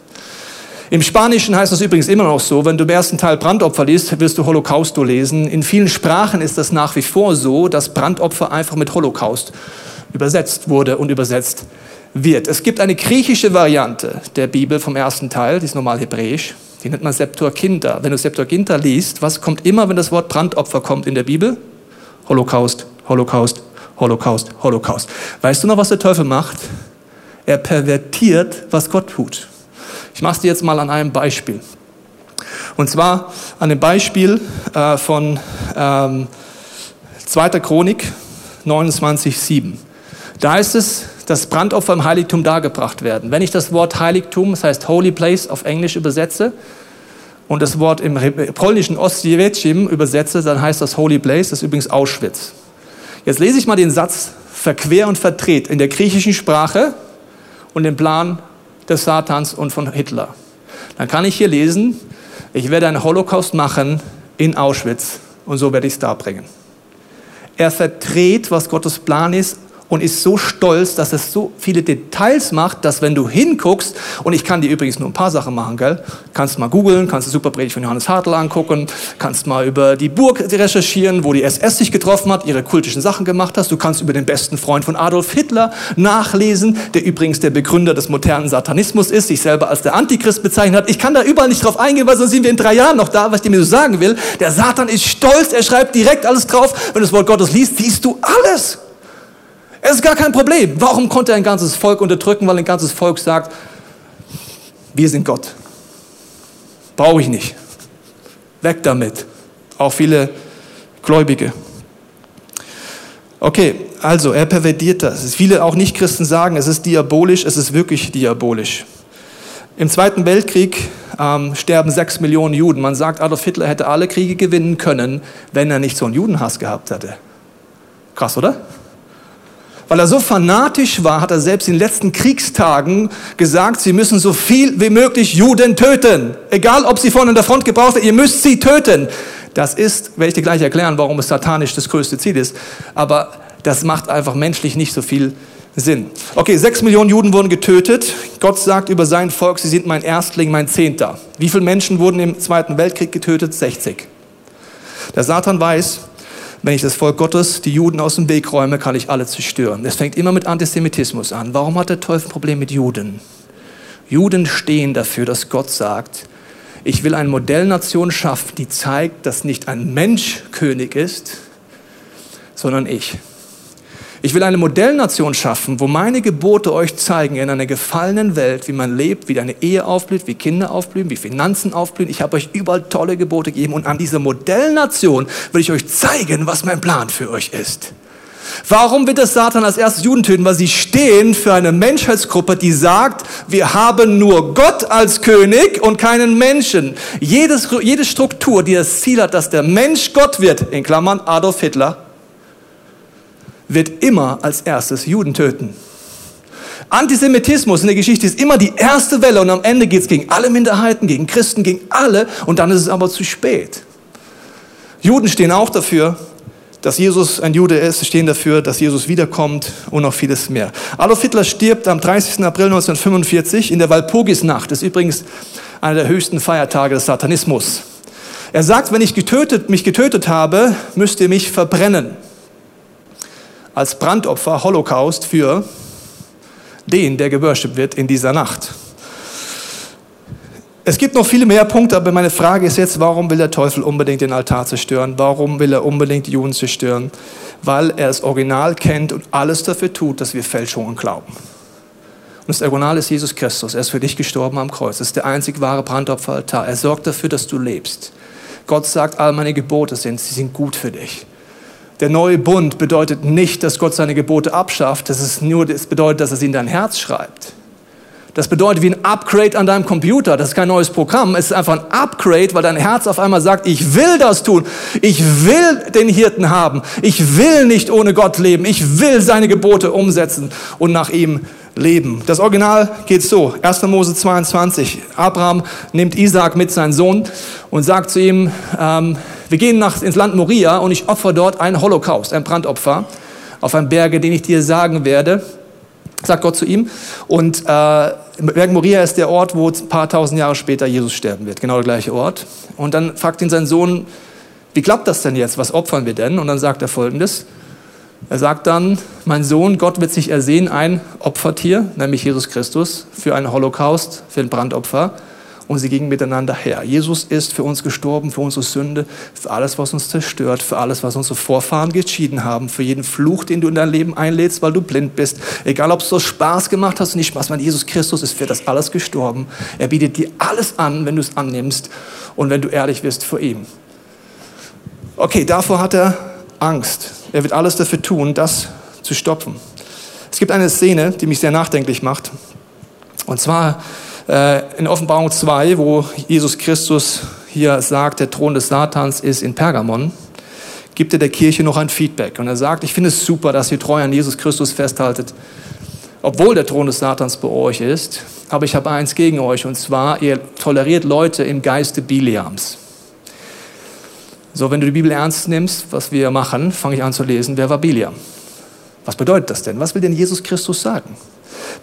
Im Spanischen heißt das übrigens immer noch so, wenn du im ersten Teil Brandopfer liest, wirst du Holocausto lesen. In vielen Sprachen ist das nach wie vor so, dass Brandopfer einfach mit Holocaust übersetzt wurde und übersetzt wird. Es gibt eine griechische Variante der Bibel vom ersten Teil, die ist normal hebräisch, die nennt man Septuaginta. Wenn du Septuaginta liest, was kommt immer, wenn das Wort Brandopfer kommt in der Bibel? Holocaust, Holocaust, Holocaust, Holocaust. Weißt du noch, was der Teufel macht? Er pervertiert, was Gott tut. Ich mache es dir jetzt mal an einem Beispiel. Und zwar an dem Beispiel äh, von ähm, 2. Chronik 29,7. Da ist es, dass Brandopfer im Heiligtum dargebracht werden. Wenn ich das Wort Heiligtum, das heißt Holy Place auf Englisch übersetze und das Wort im polnischen Oswiecim übersetze, dann heißt das Holy Place, das ist übrigens Auschwitz. Jetzt lese ich mal den Satz verquer und verdreht in der griechischen Sprache und den Plan des Satans und von Hitler. Dann kann ich hier lesen, ich werde einen Holocaust machen in Auschwitz und so werde ich es darbringen. Er verdreht, was Gottes Plan ist und ist so stolz, dass es so viele Details macht, dass wenn du hinguckst, und ich kann dir übrigens nur ein paar Sachen machen, gell? Kannst mal googeln, kannst du Superpredigt von Johannes Hartl angucken, kannst mal über die Burg recherchieren, wo die SS sich getroffen hat, ihre kultischen Sachen gemacht hast. Du kannst über den besten Freund von Adolf Hitler nachlesen, der übrigens der Begründer des modernen Satanismus ist, sich selber als der Antichrist bezeichnet hat. Ich kann da überall nicht drauf eingehen, weil sonst sind wir in drei Jahren noch da, was ich dir mir so sagen will. Der Satan ist stolz, er schreibt direkt alles drauf. Wenn du das Wort Gottes liest, siehst du alles. Es ist gar kein Problem. Warum konnte er ein ganzes Volk unterdrücken? Weil ein ganzes Volk sagt, wir sind Gott. Brauche ich nicht. Weg damit. Auch viele Gläubige. Okay, also er pervertiert das. Viele auch Nicht-Christen sagen, es ist diabolisch, es ist wirklich diabolisch. Im Zweiten Weltkrieg ähm, sterben sechs Millionen Juden. Man sagt, Adolf Hitler hätte alle Kriege gewinnen können, wenn er nicht so einen Judenhass gehabt hätte. Krass, oder? Weil er so fanatisch war, hat er selbst in den letzten Kriegstagen gesagt, sie müssen so viel wie möglich Juden töten. Egal, ob sie vorne in der Front gebraucht werden, ihr müsst sie töten. Das ist, werde ich dir gleich erklären, warum es satanisch das größte Ziel ist. Aber das macht einfach menschlich nicht so viel Sinn. Okay, sechs Millionen Juden wurden getötet. Gott sagt über sein Volk, sie sind mein Erstling, mein Zehnter. Wie viele Menschen wurden im Zweiten Weltkrieg getötet? 60. Der Satan weiß, wenn ich das Volk Gottes, die Juden aus dem Weg räume, kann ich alle zerstören. Es fängt immer mit Antisemitismus an. Warum hat der Teufel ein Problem mit Juden? Juden stehen dafür, dass Gott sagt, ich will eine Modellnation schaffen, die zeigt, dass nicht ein Mensch König ist, sondern ich. Ich will eine Modellnation schaffen, wo meine Gebote euch zeigen in einer gefallenen Welt, wie man lebt, wie deine Ehe aufblüht, wie Kinder aufblühen, wie Finanzen aufblühen. Ich habe euch überall tolle Gebote gegeben und an dieser Modellnation will ich euch zeigen, was mein Plan für euch ist. Warum wird das Satan als erstes Juden töten? Weil sie stehen für eine Menschheitsgruppe, die sagt, wir haben nur Gott als König und keinen Menschen. Jedes, jede Struktur, die das Ziel hat, dass der Mensch Gott wird, in Klammern Adolf Hitler, wird immer als erstes Juden töten. Antisemitismus in der Geschichte ist immer die erste Welle und am Ende geht es gegen alle Minderheiten, gegen Christen, gegen alle und dann ist es aber zu spät. Juden stehen auch dafür, dass Jesus ein Jude ist, stehen dafür, dass Jesus wiederkommt und noch vieles mehr. Adolf Hitler stirbt am 30. April 1945 in der Walpurgisnacht. Das ist übrigens einer der höchsten Feiertage des Satanismus. Er sagt, wenn ich getötet, mich getötet habe, müsst ihr mich verbrennen als Brandopfer, Holocaust für den, der geworshipped wird in dieser Nacht. Es gibt noch viele mehr Punkte, aber meine Frage ist jetzt, warum will der Teufel unbedingt den Altar zerstören? Warum will er unbedingt die Juden zerstören? Weil er das Original kennt und alles dafür tut, dass wir Fälschungen glauben. Und das Original ist Jesus Christus. Er ist für dich gestorben am Kreuz. Das ist der einzig wahre Brandopferaltar. Er sorgt dafür, dass du lebst. Gott sagt, all meine Gebote sind, sie sind gut für dich. Der neue Bund bedeutet nicht, dass Gott seine Gebote abschafft. Das, ist nur, das bedeutet, dass er sie in dein Herz schreibt. Das bedeutet wie ein Upgrade an deinem Computer. Das ist kein neues Programm. Es ist einfach ein Upgrade, weil dein Herz auf einmal sagt, ich will das tun. Ich will den Hirten haben. Ich will nicht ohne Gott leben. Ich will seine Gebote umsetzen und nach ihm leben. Das Original geht so. 1. Mose 22. Abraham nimmt Isaac mit seinem Sohn und sagt zu ihm, ähm, wir gehen nach, ins Land Moria und ich opfer dort ein Holocaust, ein Brandopfer auf einem Berge, den ich dir sagen werde, sagt Gott zu ihm. Und äh, Berg Moria ist der Ort, wo ein paar tausend Jahre später Jesus sterben wird, genau der gleiche Ort. Und dann fragt ihn sein Sohn, wie klappt das denn jetzt? Was opfern wir denn? Und dann sagt er folgendes. Er sagt dann, mein Sohn, Gott wird sich ersehen, ein Opfertier, nämlich Jesus Christus, für einen Holocaust, für ein Brandopfer und sie gingen miteinander her. Jesus ist für uns gestorben, für unsere Sünde, für alles, was uns zerstört, für alles, was unsere Vorfahren geschieden haben, für jeden Fluch, den du in dein Leben einlädst, weil du blind bist. Egal, ob es so Spaß gemacht hast oder nicht Spaß, weil Jesus Christus ist für das alles gestorben. Er bietet dir alles an, wenn du es annimmst und wenn du ehrlich wirst vor ihm. Okay, davor hat er Angst. Er wird alles dafür tun, das zu stopfen. Es gibt eine Szene, die mich sehr nachdenklich macht. Und zwar in Offenbarung 2, wo Jesus Christus hier sagt, der Thron des Satans ist in Pergamon, gibt er der Kirche noch ein Feedback. Und er sagt, ich finde es super, dass ihr treu an Jesus Christus festhaltet, obwohl der Thron des Satans bei euch ist. Aber ich habe eins gegen euch, und zwar, ihr toleriert Leute im Geiste Biliams. So, wenn du die Bibel ernst nimmst, was wir machen, fange ich an zu lesen, wer war Biliam? Was bedeutet das denn? Was will denn Jesus Christus sagen?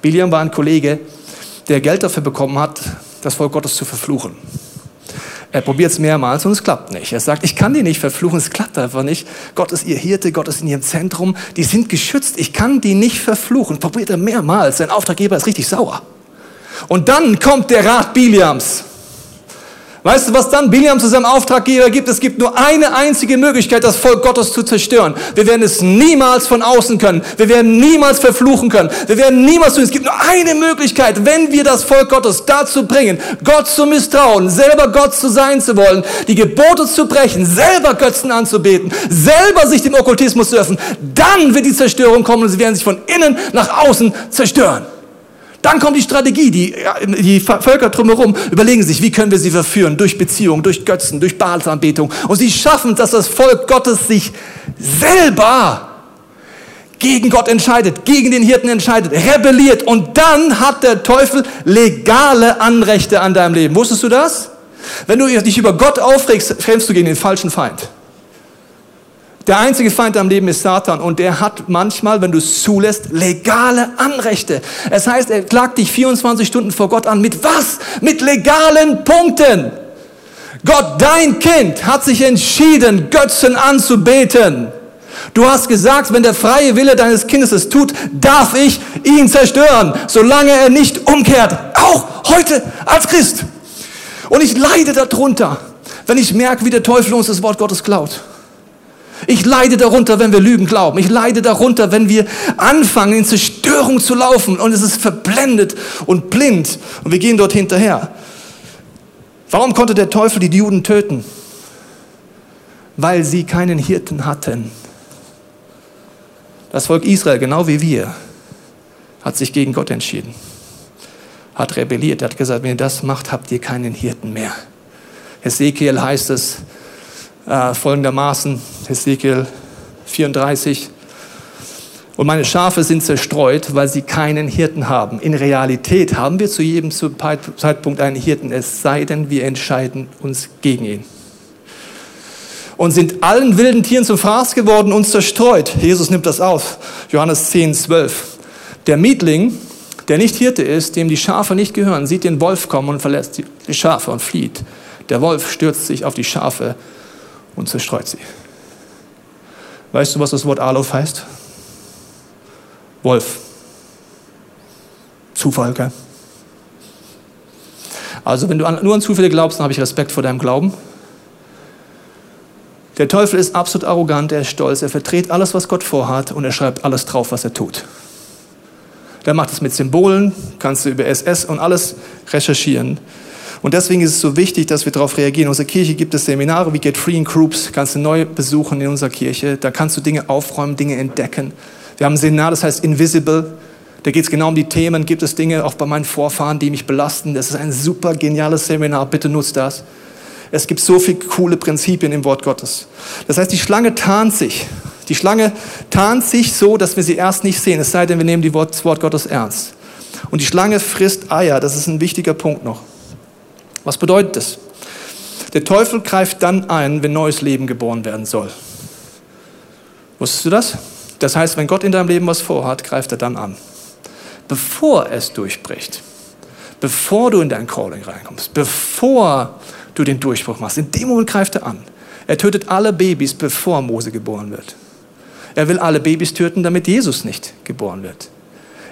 Biliam war ein Kollege, der Geld dafür bekommen hat, das Volk Gottes zu verfluchen. Er probiert es mehrmals und es klappt nicht. Er sagt, ich kann die nicht verfluchen, es klappt einfach nicht. Gott ist ihr Hirte, Gott ist in ihrem Zentrum, die sind geschützt, ich kann die nicht verfluchen. Probiert er mehrmals, sein Auftraggeber ist richtig sauer. Und dann kommt der Rat Biliams. Weißt du, was dann Biliam zu seinem Auftraggeber gibt? Es gibt nur eine einzige Möglichkeit, das Volk Gottes zu zerstören. Wir werden es niemals von außen können. Wir werden niemals verfluchen können. Wir werden niemals tun. Es gibt nur eine Möglichkeit, wenn wir das Volk Gottes dazu bringen, Gott zu misstrauen, selber Gott zu sein zu wollen, die Gebote zu brechen, selber Götzen anzubeten, selber sich dem Okkultismus zu öffnen, dann wird die Zerstörung kommen und sie werden sich von innen nach außen zerstören. Dann kommt die Strategie. Die, die Völker drumherum überlegen sich, wie können wir sie verführen? Durch Beziehungen, durch Götzen, durch Baalsanbetung. Und sie schaffen, dass das Volk Gottes sich selber gegen Gott entscheidet, gegen den Hirten entscheidet, rebelliert. Und dann hat der Teufel legale Anrechte an deinem Leben. Wusstest du das? Wenn du dich über Gott aufregst, kämpfst du gegen den falschen Feind. Der einzige Feind am Leben ist Satan und der hat manchmal, wenn du es zulässt, legale Anrechte. Es heißt, er klagt dich 24 Stunden vor Gott an. Mit was? Mit legalen Punkten. Gott, dein Kind, hat sich entschieden, Götzen anzubeten. Du hast gesagt, wenn der freie Wille deines Kindes es tut, darf ich ihn zerstören, solange er nicht umkehrt. Auch heute als Christ. Und ich leide darunter, wenn ich merke, wie der Teufel uns das Wort Gottes klaut. Ich leide darunter, wenn wir Lügen glauben. Ich leide darunter, wenn wir anfangen, in Zerstörung zu laufen und es ist verblendet und blind und wir gehen dort hinterher. Warum konnte der Teufel die Juden töten? Weil sie keinen Hirten hatten. Das Volk Israel, genau wie wir, hat sich gegen Gott entschieden, hat rebelliert, hat gesagt, wenn ihr das macht, habt ihr keinen Hirten mehr. Ezekiel heißt es, äh, folgendermaßen, Ezekiel 34. Und meine Schafe sind zerstreut, weil sie keinen Hirten haben. In Realität haben wir zu jedem Zeitpunkt einen Hirten, es sei denn, wir entscheiden uns gegen ihn. Und sind allen wilden Tieren zum Fraß geworden und zerstreut. Jesus nimmt das auf. Johannes 10, 12. Der Mietling, der nicht Hirte ist, dem die Schafe nicht gehören, sieht den Wolf kommen und verlässt die Schafe und flieht. Der Wolf stürzt sich auf die Schafe und zerstreut sie. Weißt du, was das Wort Alof heißt? Wolf. Zufall, gell? Also, wenn du nur an Zufälle glaubst, dann habe ich Respekt vor deinem Glauben. Der Teufel ist absolut arrogant, er ist stolz, er verdreht alles, was Gott vorhat und er schreibt alles drauf, was er tut. Der macht es mit Symbolen, kannst du über SS und alles recherchieren. Und deswegen ist es so wichtig, dass wir darauf reagieren. In unserer Kirche gibt es Seminare wie Get Free in Groups, kannst du neu besuchen in unserer Kirche. Da kannst du Dinge aufräumen, Dinge entdecken. Wir haben ein Seminar, das heißt Invisible. Da geht es genau um die Themen. Gibt es Dinge auch bei meinen Vorfahren, die mich belasten? Das ist ein super geniales Seminar. Bitte nutzt das. Es gibt so viele coole Prinzipien im Wort Gottes. Das heißt, die Schlange tarnt sich. Die Schlange tarnt sich so, dass wir sie erst nicht sehen, es sei denn, wir nehmen das Wort Gottes ernst. Und die Schlange frisst Eier. Das ist ein wichtiger Punkt noch. Was bedeutet das? Der Teufel greift dann ein, wenn neues Leben geboren werden soll. Wusstest du das? Das heißt, wenn Gott in deinem Leben was vorhat, greift er dann an. Bevor es durchbricht, bevor du in dein Calling reinkommst, bevor du den Durchbruch machst, in dem Moment greift er an. Er tötet alle Babys, bevor Mose geboren wird. Er will alle Babys töten, damit Jesus nicht geboren wird.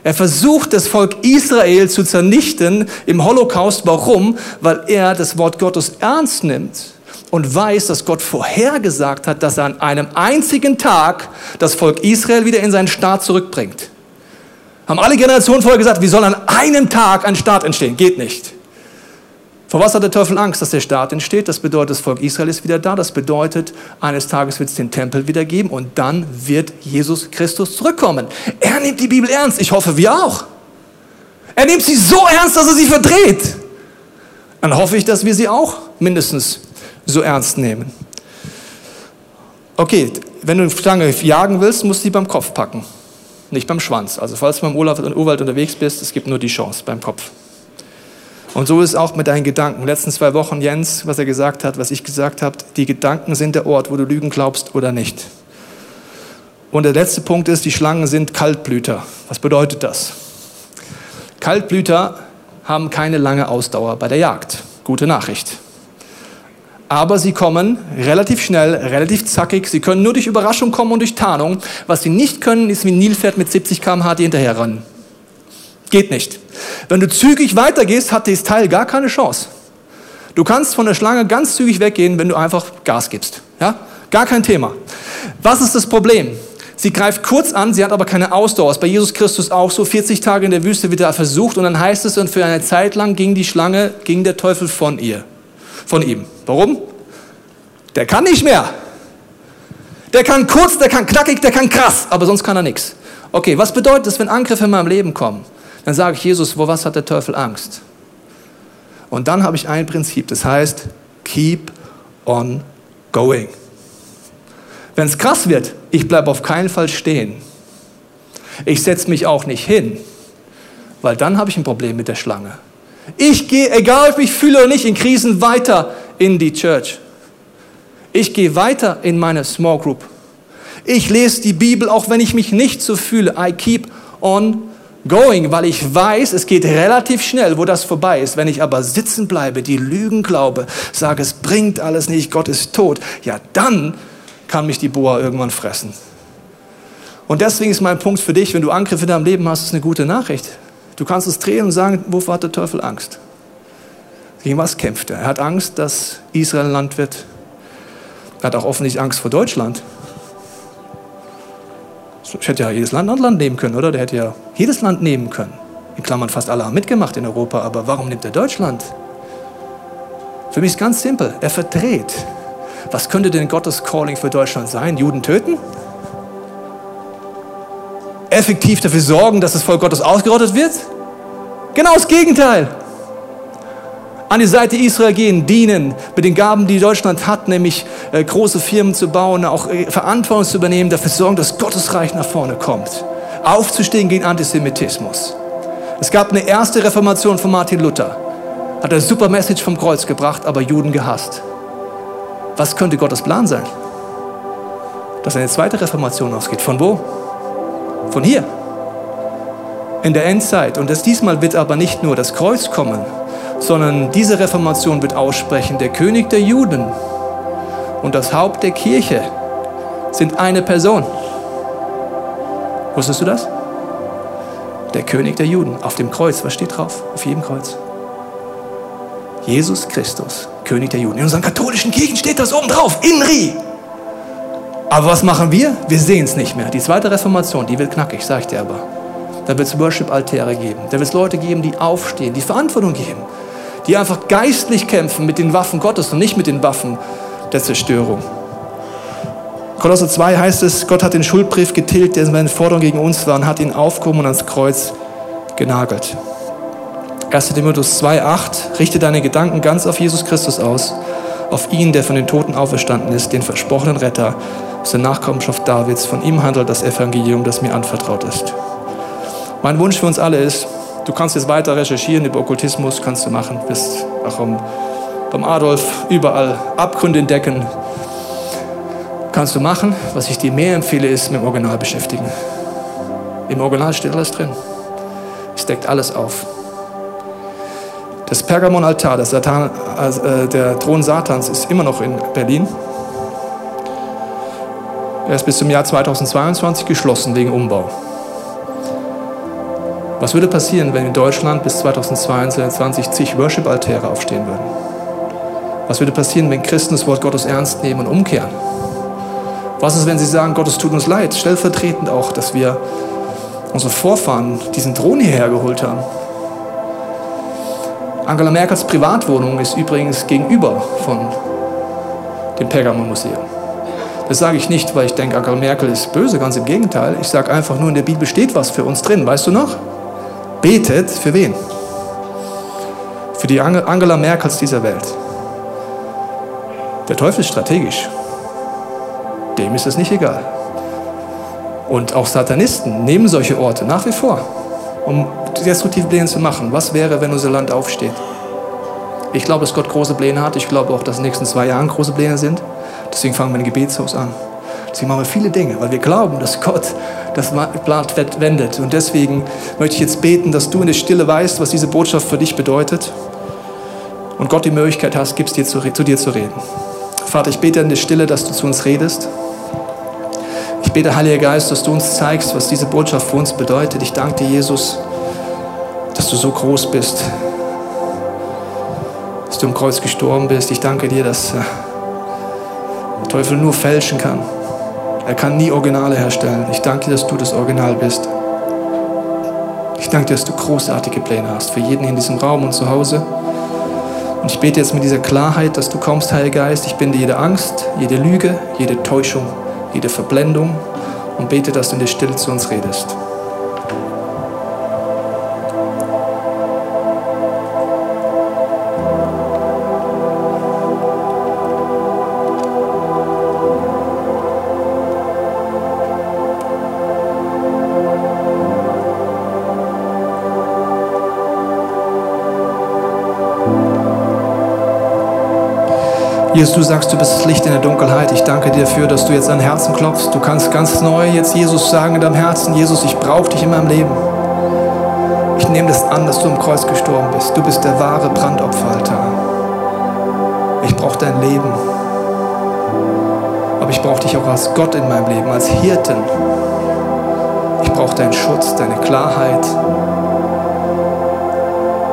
Er versucht, das Volk Israel zu zernichten im Holocaust. Warum? Weil er das Wort Gottes ernst nimmt und weiß, dass Gott vorhergesagt hat, dass er an einem einzigen Tag das Volk Israel wieder in seinen Staat zurückbringt. Haben alle Generationen vorher gesagt, wie soll an einem Tag ein Staat entstehen? Geht nicht. Vor was hat der Teufel Angst? Dass der Staat entsteht. Das bedeutet, das Volk Israel ist wieder da. Das bedeutet, eines Tages wird es den Tempel wieder geben und dann wird Jesus Christus zurückkommen. Er nimmt die Bibel ernst. Ich hoffe, wir auch. Er nimmt sie so ernst, dass er sie verdreht. Dann hoffe ich, dass wir sie auch mindestens so ernst nehmen. Okay, wenn du eine Schlange jagen willst, musst du sie beim Kopf packen, nicht beim Schwanz. Also falls du beim Urwald unterwegs bist, es gibt nur die Chance beim Kopf. Und so ist es auch mit deinen Gedanken. Letzten zwei Wochen Jens, was er gesagt hat, was ich gesagt habe, die Gedanken sind der Ort, wo du Lügen glaubst oder nicht. Und der letzte Punkt ist, die Schlangen sind Kaltblüter. Was bedeutet das? Kaltblüter haben keine lange Ausdauer bei der Jagd. Gute Nachricht. Aber sie kommen relativ schnell, relativ zackig. Sie können nur durch Überraschung kommen und durch Tarnung. Was sie nicht können, ist wie ein Nilpferd mit 70 km/h hinterher rennen. Geht nicht. Wenn du zügig weitergehst, hat dieses Teil gar keine Chance. Du kannst von der Schlange ganz zügig weggehen, wenn du einfach Gas gibst. Ja? Gar kein Thema. Was ist das Problem? Sie greift kurz an, sie hat aber keine Ausdauer. Ist bei Jesus Christus auch so. 40 Tage in der Wüste wird er versucht und dann heißt es, und für eine Zeit lang ging die Schlange, ging der Teufel von ihr, von ihm. Warum? Der kann nicht mehr. Der kann kurz, der kann knackig, der kann krass, aber sonst kann er nichts. Okay, was bedeutet das, wenn Angriffe in meinem Leben kommen? Dann sage ich Jesus, wo was hat der Teufel Angst? Und dann habe ich ein Prinzip, das heißt, keep on going. Wenn es krass wird, ich bleibe auf keinen Fall stehen. Ich setze mich auch nicht hin, weil dann habe ich ein Problem mit der Schlange. Ich gehe, egal ob ich fühle oder nicht, in Krisen weiter in die Church. Ich gehe weiter in meine Small Group. Ich lese die Bibel, auch wenn ich mich nicht so fühle. I keep on going, weil ich weiß, es geht relativ schnell, wo das vorbei ist. Wenn ich aber sitzen bleibe, die Lügen glaube, sage, es bringt alles nicht, Gott ist tot, ja, dann kann mich die Boa irgendwann fressen. Und deswegen ist mein Punkt für dich, wenn du Angriffe in deinem Leben hast, ist eine gute Nachricht. Du kannst es drehen und sagen, wovor hat der Teufel Angst? Gegen was kämpft er? Er hat Angst, dass Israel ein Land wird. Er hat auch offensichtlich Angst vor Deutschland. Ich hätte ja jedes Land ein Land nehmen können, oder? Der hätte ja jedes Land nehmen können. In Klammern fast alle haben mitgemacht in Europa, aber warum nimmt er Deutschland? Für mich ist ganz simpel. Er verdreht. Was könnte denn Gottes Calling für Deutschland sein? Juden töten? Effektiv dafür sorgen, dass das Volk Gottes ausgerottet wird? Genau das Gegenteil an die Seite Israel gehen, dienen mit den Gaben, die Deutschland hat, nämlich äh, große Firmen zu bauen, auch äh, Verantwortung zu übernehmen, dafür sorgen, dass Gottes Reich nach vorne kommt. Aufzustehen gegen Antisemitismus. Es gab eine erste Reformation von Martin Luther. Hat eine super Message vom Kreuz gebracht, aber Juden gehasst. Was könnte Gottes Plan sein? Dass eine zweite Reformation ausgeht. Von wo? Von hier. In der Endzeit. Und das diesmal wird aber nicht nur das Kreuz kommen, sondern diese Reformation wird aussprechen, der König der Juden und das Haupt der Kirche sind eine Person. Wusstest du das? Der König der Juden auf dem Kreuz, was steht drauf? Auf jedem Kreuz. Jesus Christus, König der Juden. In unseren katholischen Kirchen steht das oben drauf, Inri. Aber was machen wir? Wir sehen es nicht mehr. Die zweite Reformation, die wird knackig, sage ich dir aber. Da wird es Worship-Altäre geben. Da wird es Leute geben, die aufstehen, die Verantwortung geben die einfach geistlich kämpfen mit den Waffen Gottes und nicht mit den Waffen der Zerstörung. Kolosser 2 heißt es, Gott hat den Schuldbrief getilgt, der seine Forderung gegen uns war, und hat ihn aufgehoben und ans Kreuz genagelt. 1. Timotheus 2,8 Richte deine Gedanken ganz auf Jesus Christus aus, auf ihn, der von den Toten auferstanden ist, den versprochenen Retter aus der Nachkommenschaft Davids. Von ihm handelt das Evangelium, das mir anvertraut ist. Mein Wunsch für uns alle ist, Du kannst jetzt weiter recherchieren über Okkultismus, kannst du machen. Bist auch beim, Adolf überall Abgründe entdecken. Kannst du machen. Was ich dir mehr empfehle, ist mit dem Original beschäftigen. Im Original steht alles drin. Es deckt alles auf. Das Pergamonaltar, Satan, äh, der Thron Satans, ist immer noch in Berlin. Er ist bis zum Jahr 2022 geschlossen wegen Umbau. Was würde passieren, wenn in Deutschland bis 2022 zig Worship-Altäre aufstehen würden? Was würde passieren, wenn Christen das Wort Gottes ernst nehmen und umkehren? Was ist, wenn sie sagen, Gott, es tut uns leid, stellvertretend auch, dass wir unsere Vorfahren diesen Thron hierher geholt haben? Angela Merkels Privatwohnung ist übrigens gegenüber von dem Pergamon-Museum. Das sage ich nicht, weil ich denke, Angela Merkel ist böse, ganz im Gegenteil. Ich sage einfach nur, in der Bibel steht was für uns drin. Weißt du noch? Betet für wen? Für die Angela Merkels dieser Welt. Der Teufel ist strategisch. Dem ist es nicht egal. Und auch Satanisten nehmen solche Orte nach wie vor, um destruktive Pläne zu machen. Was wäre, wenn unser Land aufsteht? Ich glaube, dass Gott große Pläne hat. Ich glaube auch, dass in den nächsten zwei Jahren große Pläne sind. Deswegen fangen wir ein Gebetshaus an. Deswegen machen wir viele Dinge, weil wir glauben, dass Gott das Blatt wendet. Und deswegen möchte ich jetzt beten, dass du in der Stille weißt, was diese Botschaft für dich bedeutet. Und Gott die Möglichkeit hast, gibst dir zu, zu dir zu reden. Vater, ich bete in der Stille, dass du zu uns redest. Ich bete, Heiliger Geist, dass du uns zeigst, was diese Botschaft für uns bedeutet. Ich danke dir, Jesus, dass du so groß bist, dass du im Kreuz gestorben bist. Ich danke dir, dass äh, der Teufel nur fälschen kann. Er kann nie Originale herstellen. Ich danke dir, dass du das Original bist. Ich danke dir, dass du großartige Pläne hast für jeden in diesem Raum und zu Hause. Und ich bete jetzt mit dieser Klarheit, dass du kommst, Heiliger Geist. Ich binde jede Angst, jede Lüge, jede Täuschung, jede Verblendung und bete, dass du in der Stille zu uns redest. Jesus, du sagst, du bist das Licht in der Dunkelheit. Ich danke dir dafür, dass du jetzt an Herzen klopfst. Du kannst ganz neu jetzt Jesus sagen in deinem Herzen, Jesus, ich brauche dich in meinem Leben. Ich nehme das an, dass du am Kreuz gestorben bist. Du bist der wahre Brandopferaltar. Ich brauche dein Leben. Aber ich brauche dich auch als Gott in meinem Leben, als Hirten. Ich brauche deinen Schutz, deine Klarheit.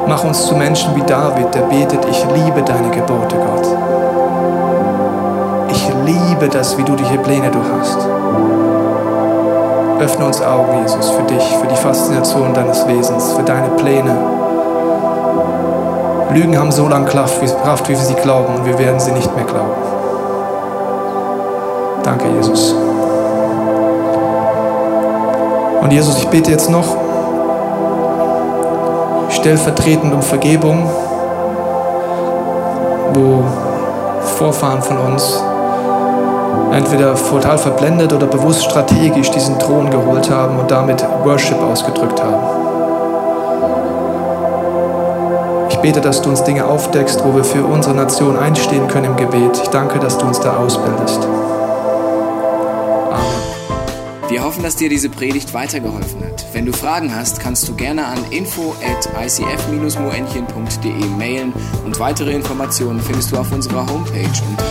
Mach uns zu Menschen wie David, der betet, ich liebe deine Gebote, Gott liebe das, wie du die Pläne du hast. Öffne uns Augen, Jesus, für dich, für die Faszination deines Wesens, für deine Pläne. Lügen haben so lange Kraft, wie wir sie glauben, und wir werden sie nicht mehr glauben. Danke, Jesus. Und Jesus, ich bete jetzt noch stellvertretend um Vergebung, wo Vorfahren von uns entweder total verblendet oder bewusst strategisch diesen Thron geholt haben und damit Worship ausgedrückt haben. Ich bete, dass du uns Dinge aufdeckst, wo wir für unsere Nation einstehen können im Gebet. Ich danke, dass du uns da ausbildest. Wir hoffen, dass dir diese Predigt weitergeholfen hat. Wenn du Fragen hast, kannst du gerne an info at icf-moenchen.de mailen und weitere Informationen findest du auf unserer Homepage unter